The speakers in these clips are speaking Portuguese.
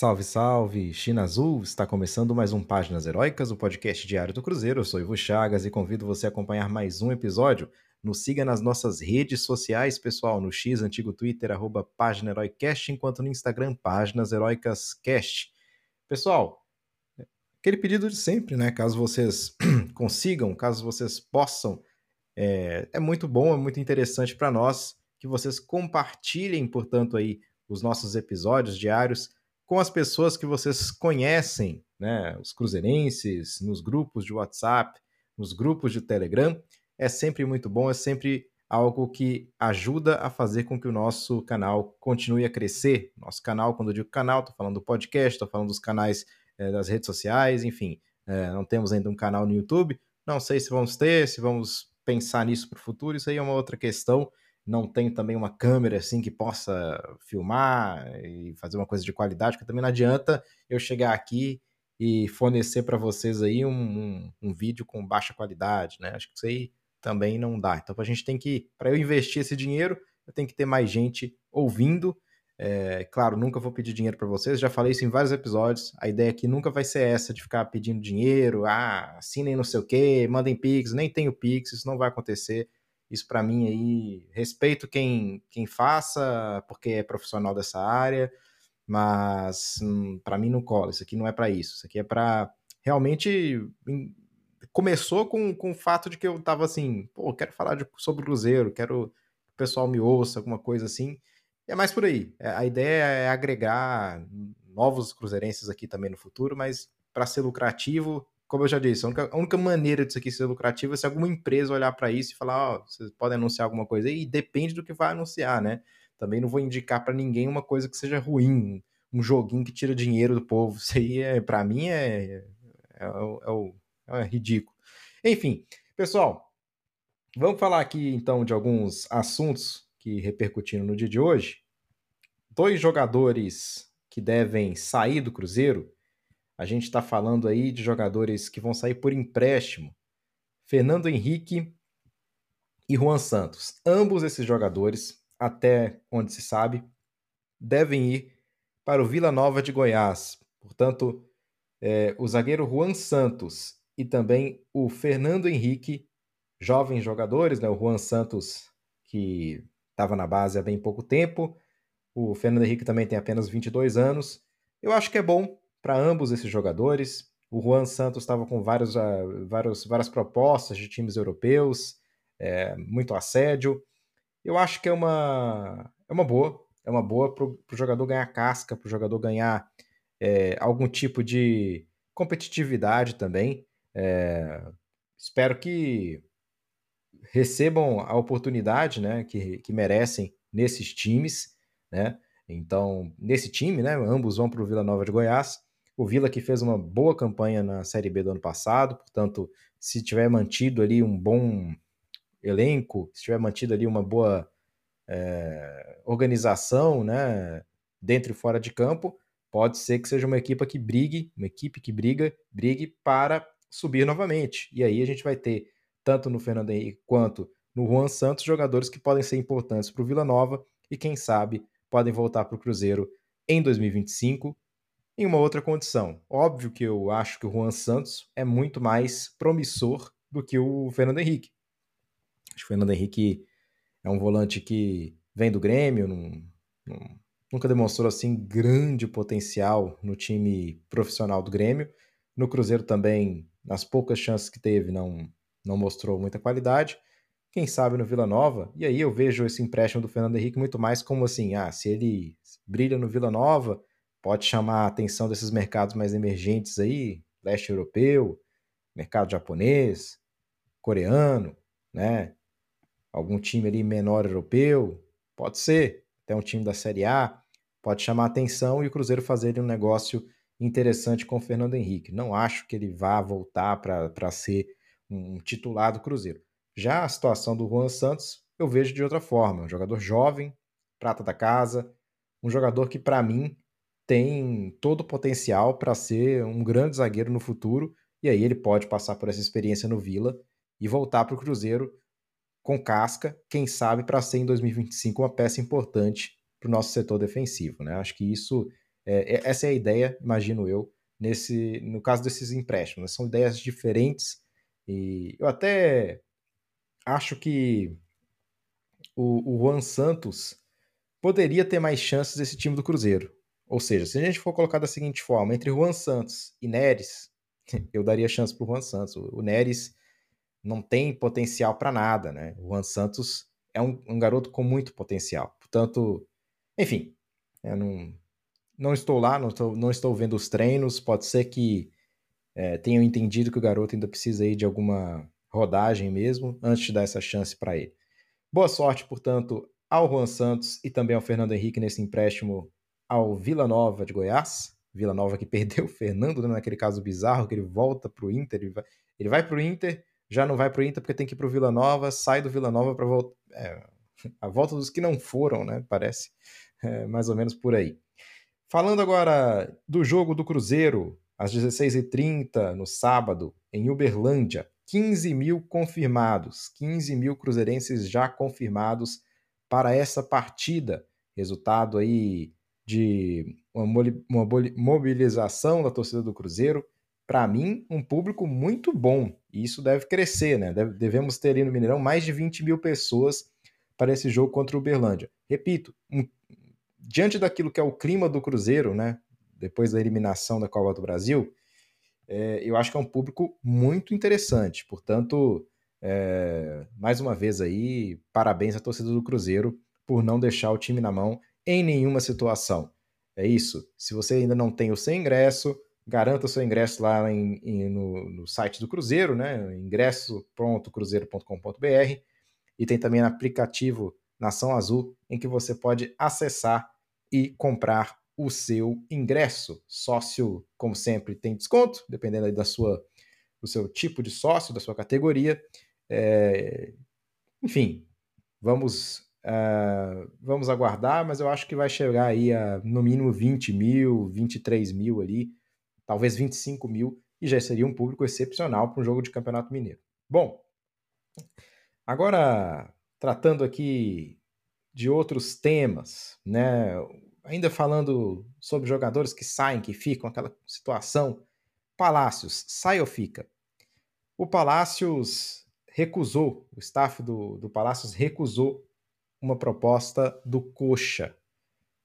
Salve, salve! China Azul, está começando mais um Páginas Heróicas, o podcast diário do Cruzeiro. Eu sou Ivo Chagas e convido você a acompanhar mais um episódio. Nos siga nas nossas redes sociais, pessoal, no X, antigo Twitter, arroba Página Heroicast, enquanto no Instagram, Páginas Heroicas Cast. Pessoal, aquele pedido de sempre, né? Caso vocês consigam, caso vocês possam, é, é muito bom, é muito interessante para nós que vocês compartilhem, portanto, aí os nossos episódios diários com as pessoas que vocês conhecem, né? Os cruzeirenses, nos grupos de WhatsApp, nos grupos de Telegram. É sempre muito bom, é sempre algo que ajuda a fazer com que o nosso canal continue a crescer. Nosso canal, quando eu digo canal, estou falando do podcast, estou falando dos canais é, das redes sociais, enfim. É, não temos ainda um canal no YouTube. Não sei se vamos ter, se vamos pensar nisso para o futuro, isso aí é uma outra questão. Não tenho também uma câmera assim que possa filmar e fazer uma coisa de qualidade, porque também não adianta eu chegar aqui e fornecer para vocês aí um, um, um, vídeo com baixa qualidade, né? Acho que isso aí também não dá. Então a gente tem que, para eu investir esse dinheiro, eu tenho que ter mais gente ouvindo é, claro, nunca vou pedir dinheiro para vocês, já falei isso em vários episódios. A ideia aqui nunca vai ser essa de ficar pedindo dinheiro, ah, assinem não sei o quê, mandem Pix, nem tenho Pix, isso não vai acontecer. Isso para mim aí, respeito quem, quem faça, porque é profissional dessa área, mas hum, para mim não cola. Isso aqui não é para isso. Isso aqui é para realmente. Hum, começou com, com o fato de que eu tava assim, pô, quero falar de, sobre o Cruzeiro, quero que o pessoal me ouça, alguma coisa assim. É mais por aí. É, a ideia é agregar novos cruzeirenses aqui também no futuro, mas para ser lucrativo, como eu já disse, a única, a única, maneira disso aqui ser lucrativo é se alguma empresa olhar para isso e falar, ó, oh, vocês podem anunciar alguma coisa e depende do que vai anunciar, né? Também não vou indicar para ninguém uma coisa que seja ruim, um joguinho que tira dinheiro do povo. Isso aí, é, para mim, é, é, é, é, ridículo. Enfim, pessoal, vamos falar aqui então de alguns assuntos que repercutindo no dia de hoje, dois jogadores que devem sair do Cruzeiro. A gente está falando aí de jogadores que vão sair por empréstimo. Fernando Henrique e Juan Santos. Ambos esses jogadores, até onde se sabe, devem ir para o Vila Nova de Goiás. Portanto, é, o zagueiro Juan Santos e também o Fernando Henrique, jovens jogadores, né? O Juan Santos, que estava na base há bem pouco tempo. O Fernando Henrique também tem apenas 22 anos. Eu acho que é bom para ambos esses jogadores. O Juan Santos estava com vários, uh, vários, várias propostas de times europeus, é, muito assédio. Eu acho que é uma, é uma boa. É uma boa para o jogador ganhar casca, para o jogador ganhar é, algum tipo de competitividade também. É, espero que recebam a oportunidade né, que, que merecem nesses times. Né? Então, nesse time, né, ambos vão para o Vila Nova de Goiás. O Vila que fez uma boa campanha na Série B do ano passado, portanto, se tiver mantido ali um bom elenco, se tiver mantido ali uma boa é, organização, né, dentro e fora de campo, pode ser que seja uma equipe que brigue, uma equipe que briga, brigue para subir novamente. E aí a gente vai ter tanto no Fernando Henrique quanto no Juan Santos, jogadores que podem ser importantes para o Vila Nova e, quem sabe, podem voltar para o Cruzeiro em 2025 em uma outra condição. Óbvio que eu acho que o Juan Santos é muito mais promissor do que o Fernando Henrique. Acho que o Fernando Henrique é um volante que vem do Grêmio, não, não, nunca demonstrou assim grande potencial no time profissional do Grêmio. No Cruzeiro também, nas poucas chances que teve, não, não mostrou muita qualidade. Quem sabe no Vila Nova, e aí eu vejo esse empréstimo do Fernando Henrique muito mais como assim: ah, se ele brilha no Vila Nova, pode chamar a atenção desses mercados mais emergentes aí, leste europeu, mercado japonês, coreano, né? Algum time ali menor europeu, pode ser, até um time da Série A, pode chamar a atenção e o Cruzeiro fazer um negócio interessante com o Fernando Henrique. Não acho que ele vá voltar para ser um titular do Cruzeiro. Já a situação do Juan Santos, eu vejo de outra forma. Um jogador jovem, prata da casa, um jogador que, para mim, tem todo o potencial para ser um grande zagueiro no futuro. E aí ele pode passar por essa experiência no Vila e voltar para o Cruzeiro com casca, quem sabe para ser em 2025 uma peça importante para o nosso setor defensivo. Né? Acho que isso É, é, essa é a ideia, imagino eu, nesse, no caso desses empréstimos. Né? São ideias diferentes e eu até acho que o, o Juan Santos poderia ter mais chances desse time do Cruzeiro. Ou seja, se a gente for colocar da seguinte forma, entre Juan Santos e Neres, eu daria chance para o Juan Santos. O Neres não tem potencial para nada, né? O Juan Santos é um, um, garoto com muito potencial. Portanto, enfim, eu não, não estou lá, não estou, não estou vendo os treinos. Pode ser que é, tenham entendido que o garoto ainda precisa de alguma rodagem mesmo, antes de dar essa chance para ele. Boa sorte, portanto, ao Juan Santos e também ao Fernando Henrique nesse empréstimo ao Vila Nova de Goiás. Vila Nova que perdeu o Fernando, né, naquele caso bizarro, que ele volta para o Inter, ele vai, ele vai para o Inter, já não vai para o Inter porque tem que ir para o Vila Nova, sai do Vila Nova para voltar. É, a volta dos que não foram, né? Parece é, mais ou menos por aí. Falando agora do jogo do Cruzeiro, às 16h30, no sábado, em Uberlândia. 15 mil confirmados, 15 mil cruzeirenses já confirmados para essa partida. Resultado aí de uma mobilização da torcida do Cruzeiro. Para mim, um público muito bom. E isso deve crescer, né? devemos ter ali no Mineirão mais de 20 mil pessoas para esse jogo contra o Uberlândia. Repito, um, diante daquilo que é o clima do Cruzeiro, né? Depois da eliminação da Copa do Brasil, é, eu acho que é um público muito interessante. Portanto, é, mais uma vez aí, parabéns à torcida do Cruzeiro por não deixar o time na mão em nenhuma situação. É isso. Se você ainda não tem o seu ingresso, garanta o seu ingresso lá em, em, no, no, site do Cruzeiro, né? ingresso.cruzeiro.com.br e tem também o aplicativo Nação Azul em que você pode acessar e comprar o seu ingresso. Sócio, como sempre, tem desconto, dependendo da sua, do seu tipo de sócio, da sua categoria. É... Enfim, vamos Uh, vamos aguardar, mas eu acho que vai chegar aí a no mínimo 20 mil, 23 mil ali, talvez 25 mil, e já seria um público excepcional para um jogo de Campeonato Mineiro. Bom, agora tratando aqui de outros temas, né? Ainda falando sobre jogadores que saem, que ficam, aquela situação. Palácios, sai ou fica? O Palácios recusou, o staff do, do Palácios recusou uma proposta do Coxa.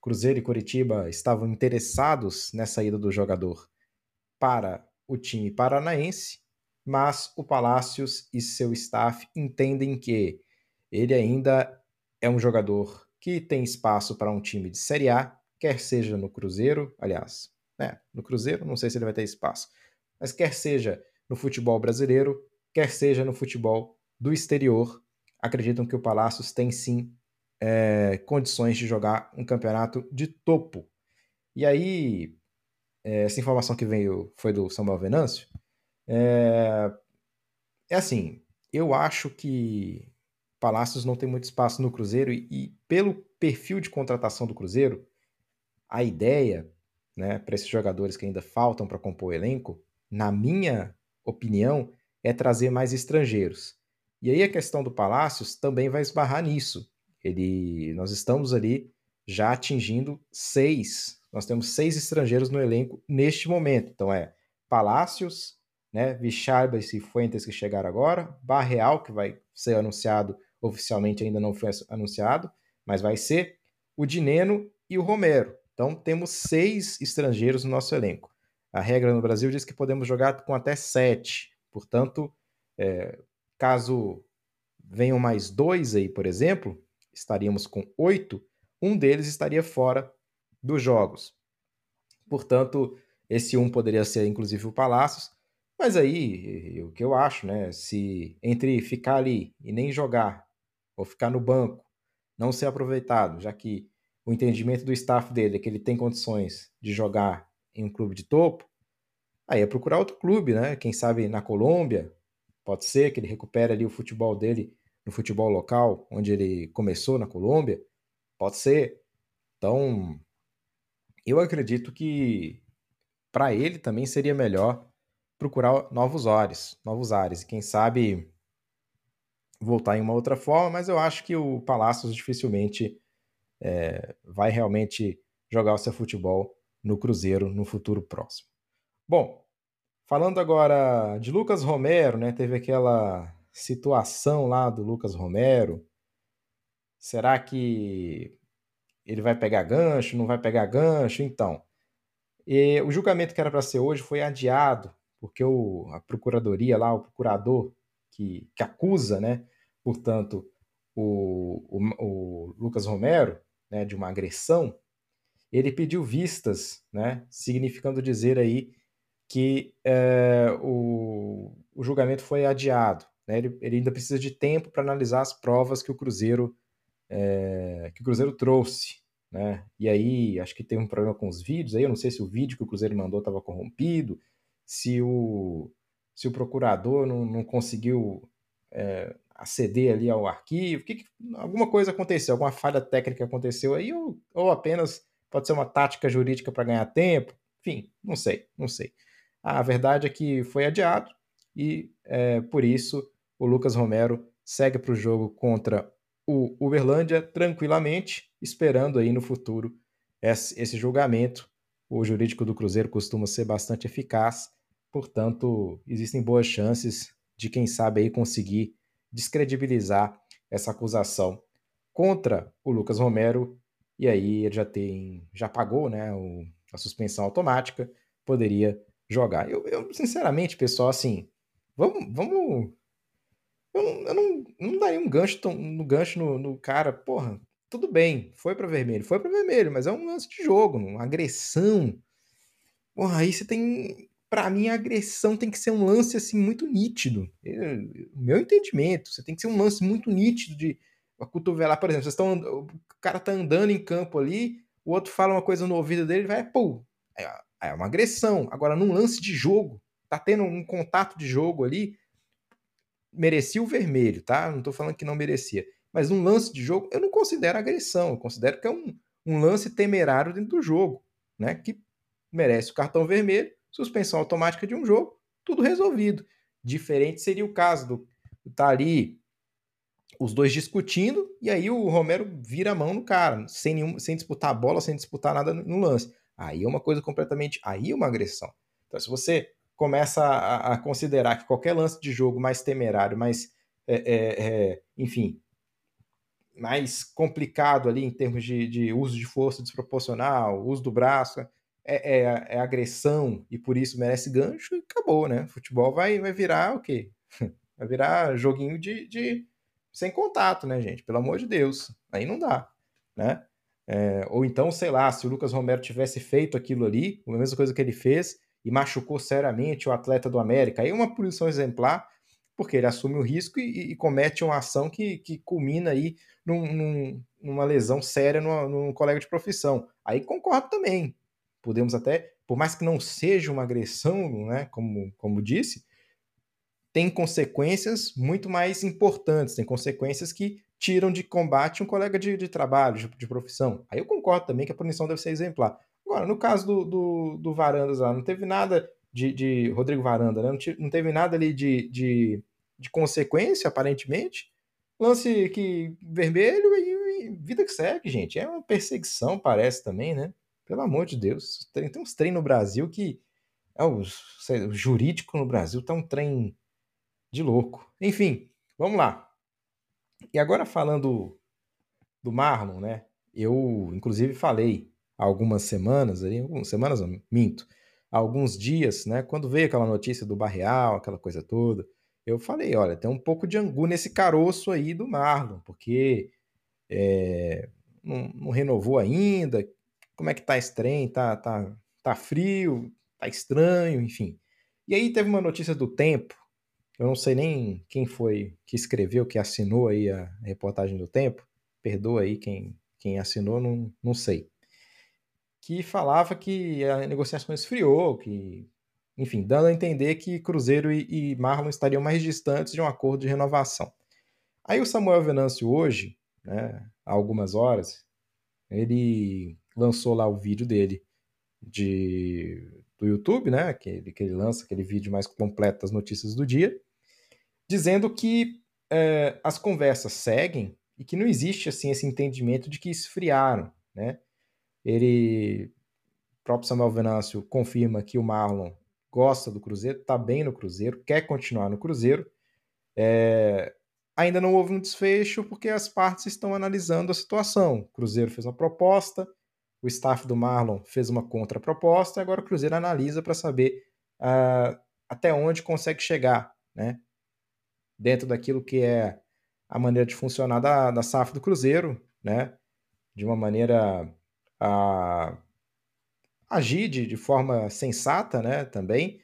Cruzeiro e Curitiba estavam interessados nessa ida do jogador para o time paranaense, mas o Palácios e seu staff entendem que ele ainda é um jogador que tem espaço para um time de Série A, quer seja no Cruzeiro, aliás, né, no Cruzeiro não sei se ele vai ter espaço, mas quer seja no futebol brasileiro, quer seja no futebol do exterior, acreditam que o Palácios tem sim é, condições de jogar um campeonato de topo. E aí, é, essa informação que veio foi do Samuel Venâncio. É, é assim, eu acho que Palácios não tem muito espaço no Cruzeiro e, e pelo perfil de contratação do Cruzeiro, a ideia, né, para esses jogadores que ainda faltam para compor o elenco, na minha opinião, é trazer mais estrangeiros. E aí a questão do Palácios também vai esbarrar nisso. Ele, nós estamos ali já atingindo seis. Nós temos seis estrangeiros no elenco neste momento. Então é Palácios, né, Vicharba e Fuentes que chegaram agora, Barreal que vai ser anunciado oficialmente ainda não foi anunciado, mas vai ser o Dineno e o Romero. Então temos seis estrangeiros no nosso elenco. A regra no Brasil diz que podemos jogar com até sete. Portanto, é, Caso venham mais dois aí, por exemplo, estaríamos com oito, um deles estaria fora dos jogos. Portanto, esse um poderia ser inclusive o Palácios, mas aí o que eu acho, né? Se entre ficar ali e nem jogar, ou ficar no banco, não ser aproveitado, já que o entendimento do staff dele é que ele tem condições de jogar em um clube de topo, aí é procurar outro clube, né? Quem sabe na Colômbia, Pode ser que ele recupere ali o futebol dele no futebol local, onde ele começou na Colômbia. Pode ser. Então, eu acredito que para ele também seria melhor procurar novos ares, novos ares. E quem sabe voltar em uma outra forma, mas eu acho que o Palácios dificilmente é, vai realmente jogar o seu futebol no Cruzeiro no futuro próximo. Bom, falando agora de Lucas Romero, né? Teve aquela situação lá do Lucas Romero. Será que ele vai pegar gancho? Não vai pegar gancho? Então, e o julgamento que era para ser hoje foi adiado, porque o, a procuradoria lá, o procurador que, que acusa, né, portanto, o, o, o Lucas Romero, né, de uma agressão, ele pediu vistas, né, significando dizer aí que é, o, o julgamento foi adiado. Né, ele, ele ainda precisa de tempo para analisar as provas que o Cruzeiro é, que o Cruzeiro trouxe, né? E aí acho que tem um problema com os vídeos. Aí eu não sei se o vídeo que o Cruzeiro mandou estava corrompido, se o se o procurador não, não conseguiu é, aceder ali ao arquivo, que, que, alguma coisa aconteceu, alguma falha técnica aconteceu aí, ou, ou apenas pode ser uma tática jurídica para ganhar tempo, enfim, não sei, não sei. A verdade é que foi adiado e é, por isso o Lucas Romero segue para o jogo contra o Uberlândia tranquilamente, esperando aí no futuro esse, esse julgamento. O jurídico do Cruzeiro costuma ser bastante eficaz, portanto, existem boas chances de quem sabe aí conseguir descredibilizar essa acusação contra o Lucas Romero e aí ele já tem já pagou né o, a suspensão automática poderia jogar eu, eu sinceramente pessoal assim vamos vamos eu não, eu não, não daria um gancho no gancho no, no cara porra tudo bem foi para vermelho foi para vermelho mas é um lance de jogo uma agressão porra aí você tem para mim, a agressão tem que ser um lance assim muito nítido. O meu entendimento, você tem que ser um lance muito nítido de a cotovelar, por exemplo, vocês estão, o cara tá andando em campo ali, o outro fala uma coisa no ouvido dele, vai, pô, é, é uma agressão. Agora, num lance de jogo, tá tendo um contato de jogo ali, merecia o vermelho, tá? Não tô falando que não merecia. Mas num lance de jogo, eu não considero agressão, eu considero que é um, um lance temerário dentro do jogo, né? Que merece o cartão vermelho suspensão automática de um jogo, tudo resolvido. Diferente seria o caso do tá ali os dois discutindo e aí o Romero vira a mão no cara, sem nenhum, sem disputar a bola, sem disputar nada no lance. Aí é uma coisa completamente, aí é uma agressão. Então se você começa a, a considerar que qualquer lance de jogo mais temerário, mais é, é, é, enfim, mais complicado ali em termos de, de uso de força desproporcional, uso do braço, é, é, é, agressão e por isso merece gancho e acabou, né? Futebol vai, vai virar o quê? Vai virar joguinho de, de sem contato, né, gente? Pelo amor de Deus. Aí não dá, né? É, ou então, sei lá, se o Lucas Romero tivesse feito aquilo ali, a mesma coisa que ele fez, e machucou seriamente o atleta do América, aí é uma punição exemplar, porque ele assume o risco e, e comete uma ação que, que culmina aí num, num, numa lesão séria num colega de profissão. Aí concordo também, podemos até, por mais que não seja uma agressão, né, como, como disse, tem consequências muito mais importantes, tem consequências que tiram de combate um colega de, de trabalho, de, de, profissão. Aí eu concordo também que a punição deve ser exemplar. Agora, no caso do, do, do Varandas lá, não teve nada de, de Rodrigo Varanda, né? não, não teve nada ali de, de, de consequência, aparentemente. Lance que vermelho e, e vida que segue, gente. É uma perseguição, parece também, né? Pelo amor de Deus. Tem, tem uns trem no Brasil que. É, o, o jurídico no Brasil tá um trem de louco. Enfim, vamos lá. E agora falando do Marlon, né? Eu, inclusive, falei há algumas semanas, aí, algumas semanas, não, minto, há alguns dias, né? Quando veio aquela notícia do Barreal, aquela coisa toda, eu falei, olha, tem um pouco de angu nesse caroço aí do Marlon, porque é, não, não, renovou ainda, como é que tá esse trem, tá, tá, tá frio, tá estranho, enfim. E aí teve uma notícia do Tempo, eu não sei nem quem foi que escreveu, que assinou aí a reportagem do Tempo, perdoa aí quem, quem assinou, não, não sei. Que falava que a negociação esfriou, que, enfim, dando a entender que Cruzeiro e, e Marlon estariam mais distantes de um acordo de renovação. Aí o Samuel Venâncio hoje, né, há algumas horas, ele lançou lá o vídeo dele de, do YouTube, né? Que que ele lança aquele vídeo mais completo das notícias do dia, dizendo que é, as conversas seguem e que não existe assim esse entendimento de que esfriaram, né? Ele próprio Samuel Venâncio confirma que o Marlon gosta do Cruzeiro, está bem no Cruzeiro, quer continuar no Cruzeiro. É, ainda não houve um desfecho porque as partes estão analisando a situação. O Cruzeiro fez uma proposta, o staff do Marlon fez uma contraproposta, e agora o Cruzeiro analisa para saber uh, até onde consegue chegar, né? Dentro daquilo que é a maneira de funcionar da, da SAF do Cruzeiro, né? De uma maneira a agir de, de forma sensata, né? Também.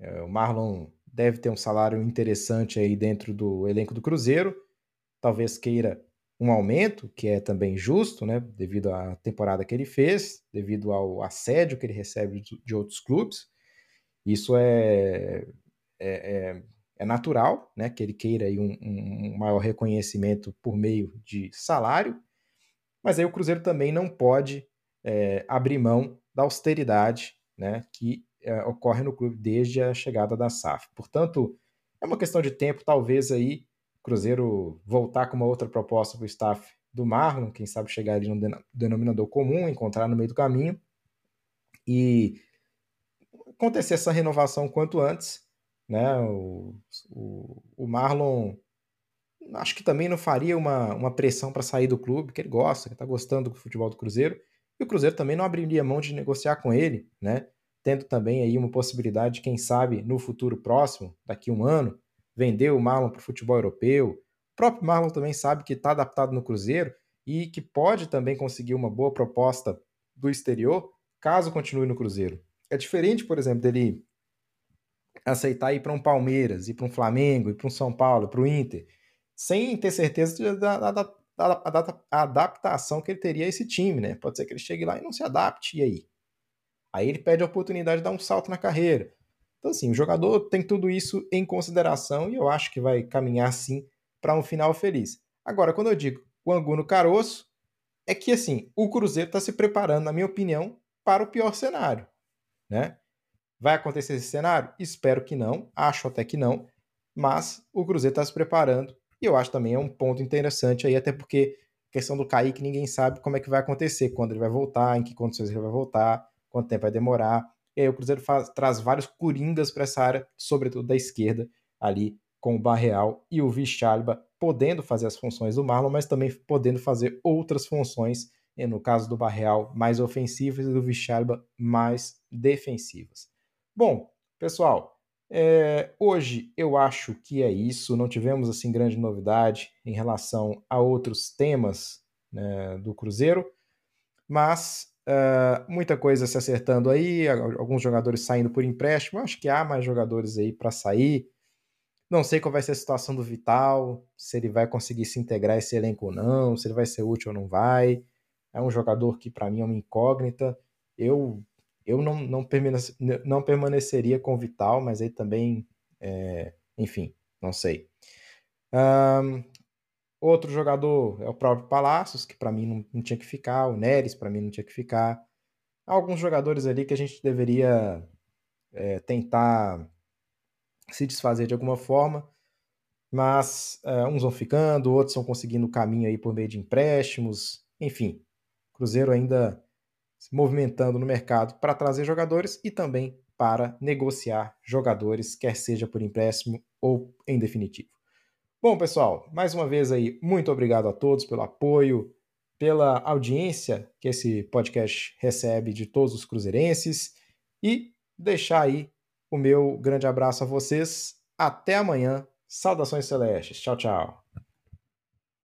É, o Marlon deve ter um salário interessante aí dentro do elenco do Cruzeiro. Talvez queira um aumento, que é também justo, né? Devido à temporada que ele fez, devido ao assédio que ele recebe de outros clubes. Isso é, é, é, é natural, né? Que ele queira aí um, um maior reconhecimento por meio de salário. Mas aí o Cruzeiro também não pode é, abrir mão da austeridade né, que é, ocorre no clube desde a chegada da SAF. Portanto, é uma questão de tempo, talvez aí o Cruzeiro voltar com uma outra proposta para o staff do Marlon, quem sabe chegar ali no denominador comum, encontrar no meio do caminho e acontecer essa renovação quanto antes. Né? O, o, o Marlon acho que também não faria uma, uma pressão para sair do clube, que ele gosta, que está gostando do futebol do Cruzeiro. E o Cruzeiro também não abriria mão de negociar com ele, né? Tendo também aí uma possibilidade de, quem sabe, no futuro próximo, daqui um ano, vender o Marlon para o futebol europeu. O próprio Marlon também sabe que está adaptado no Cruzeiro e que pode também conseguir uma boa proposta do exterior, caso continue no Cruzeiro. É diferente, por exemplo, dele aceitar ir para um Palmeiras, ir para um Flamengo, ir para um São Paulo, para o Inter, sem ter certeza da, da, a, a adaptação que ele teria a esse time, né? Pode ser que ele chegue lá e não se adapte, e aí? Aí ele pede a oportunidade de dar um salto na carreira. Então, assim, o jogador tem tudo isso em consideração e eu acho que vai caminhar, sim, para um final feliz. Agora, quando eu digo o Angu no caroço, é que, assim, o Cruzeiro está se preparando, na minha opinião, para o pior cenário, né? Vai acontecer esse cenário? Espero que não, acho até que não, mas o Cruzeiro está se preparando e eu acho também é um ponto interessante aí, até porque a questão do Kaique ninguém sabe como é que vai acontecer, quando ele vai voltar, em que condições ele vai voltar, quanto tempo vai demorar. E aí o Cruzeiro faz, traz vários coringas para essa área, sobretudo da esquerda, ali com o Barreal e o Vichalba podendo fazer as funções do Marlon, mas também podendo fazer outras funções, no caso do Barreal, mais ofensivas e do Vichalba mais defensivas. Bom, pessoal, é, hoje eu acho que é isso. Não tivemos assim grande novidade em relação a outros temas né, do Cruzeiro, mas uh, muita coisa se acertando aí. Alguns jogadores saindo por empréstimo. Acho que há mais jogadores aí para sair. Não sei qual vai ser a situação do Vital, se ele vai conseguir se integrar esse elenco ou não, se ele vai ser útil ou não vai. É um jogador que para mim é uma incógnita. Eu eu não, não, permanece, não permaneceria com o Vital, mas aí também, é, enfim, não sei. Um, outro jogador é o próprio Palácios, que para mim não, não, tinha que ficar, o Neres para mim não tinha que ficar. Há alguns jogadores ali que a gente deveria é, tentar se desfazer de alguma forma, mas é, uns vão ficando, outros vão conseguindo o caminho aí por meio de empréstimos, enfim. Cruzeiro ainda se movimentando no mercado para trazer jogadores e também para negociar jogadores, quer seja por empréstimo ou em definitivo. Bom, pessoal, mais uma vez aí, muito obrigado a todos pelo apoio, pela audiência que esse podcast recebe de todos os cruzeirenses e deixar aí o meu grande abraço a vocês. Até amanhã. Saudações celestes. Tchau, tchau.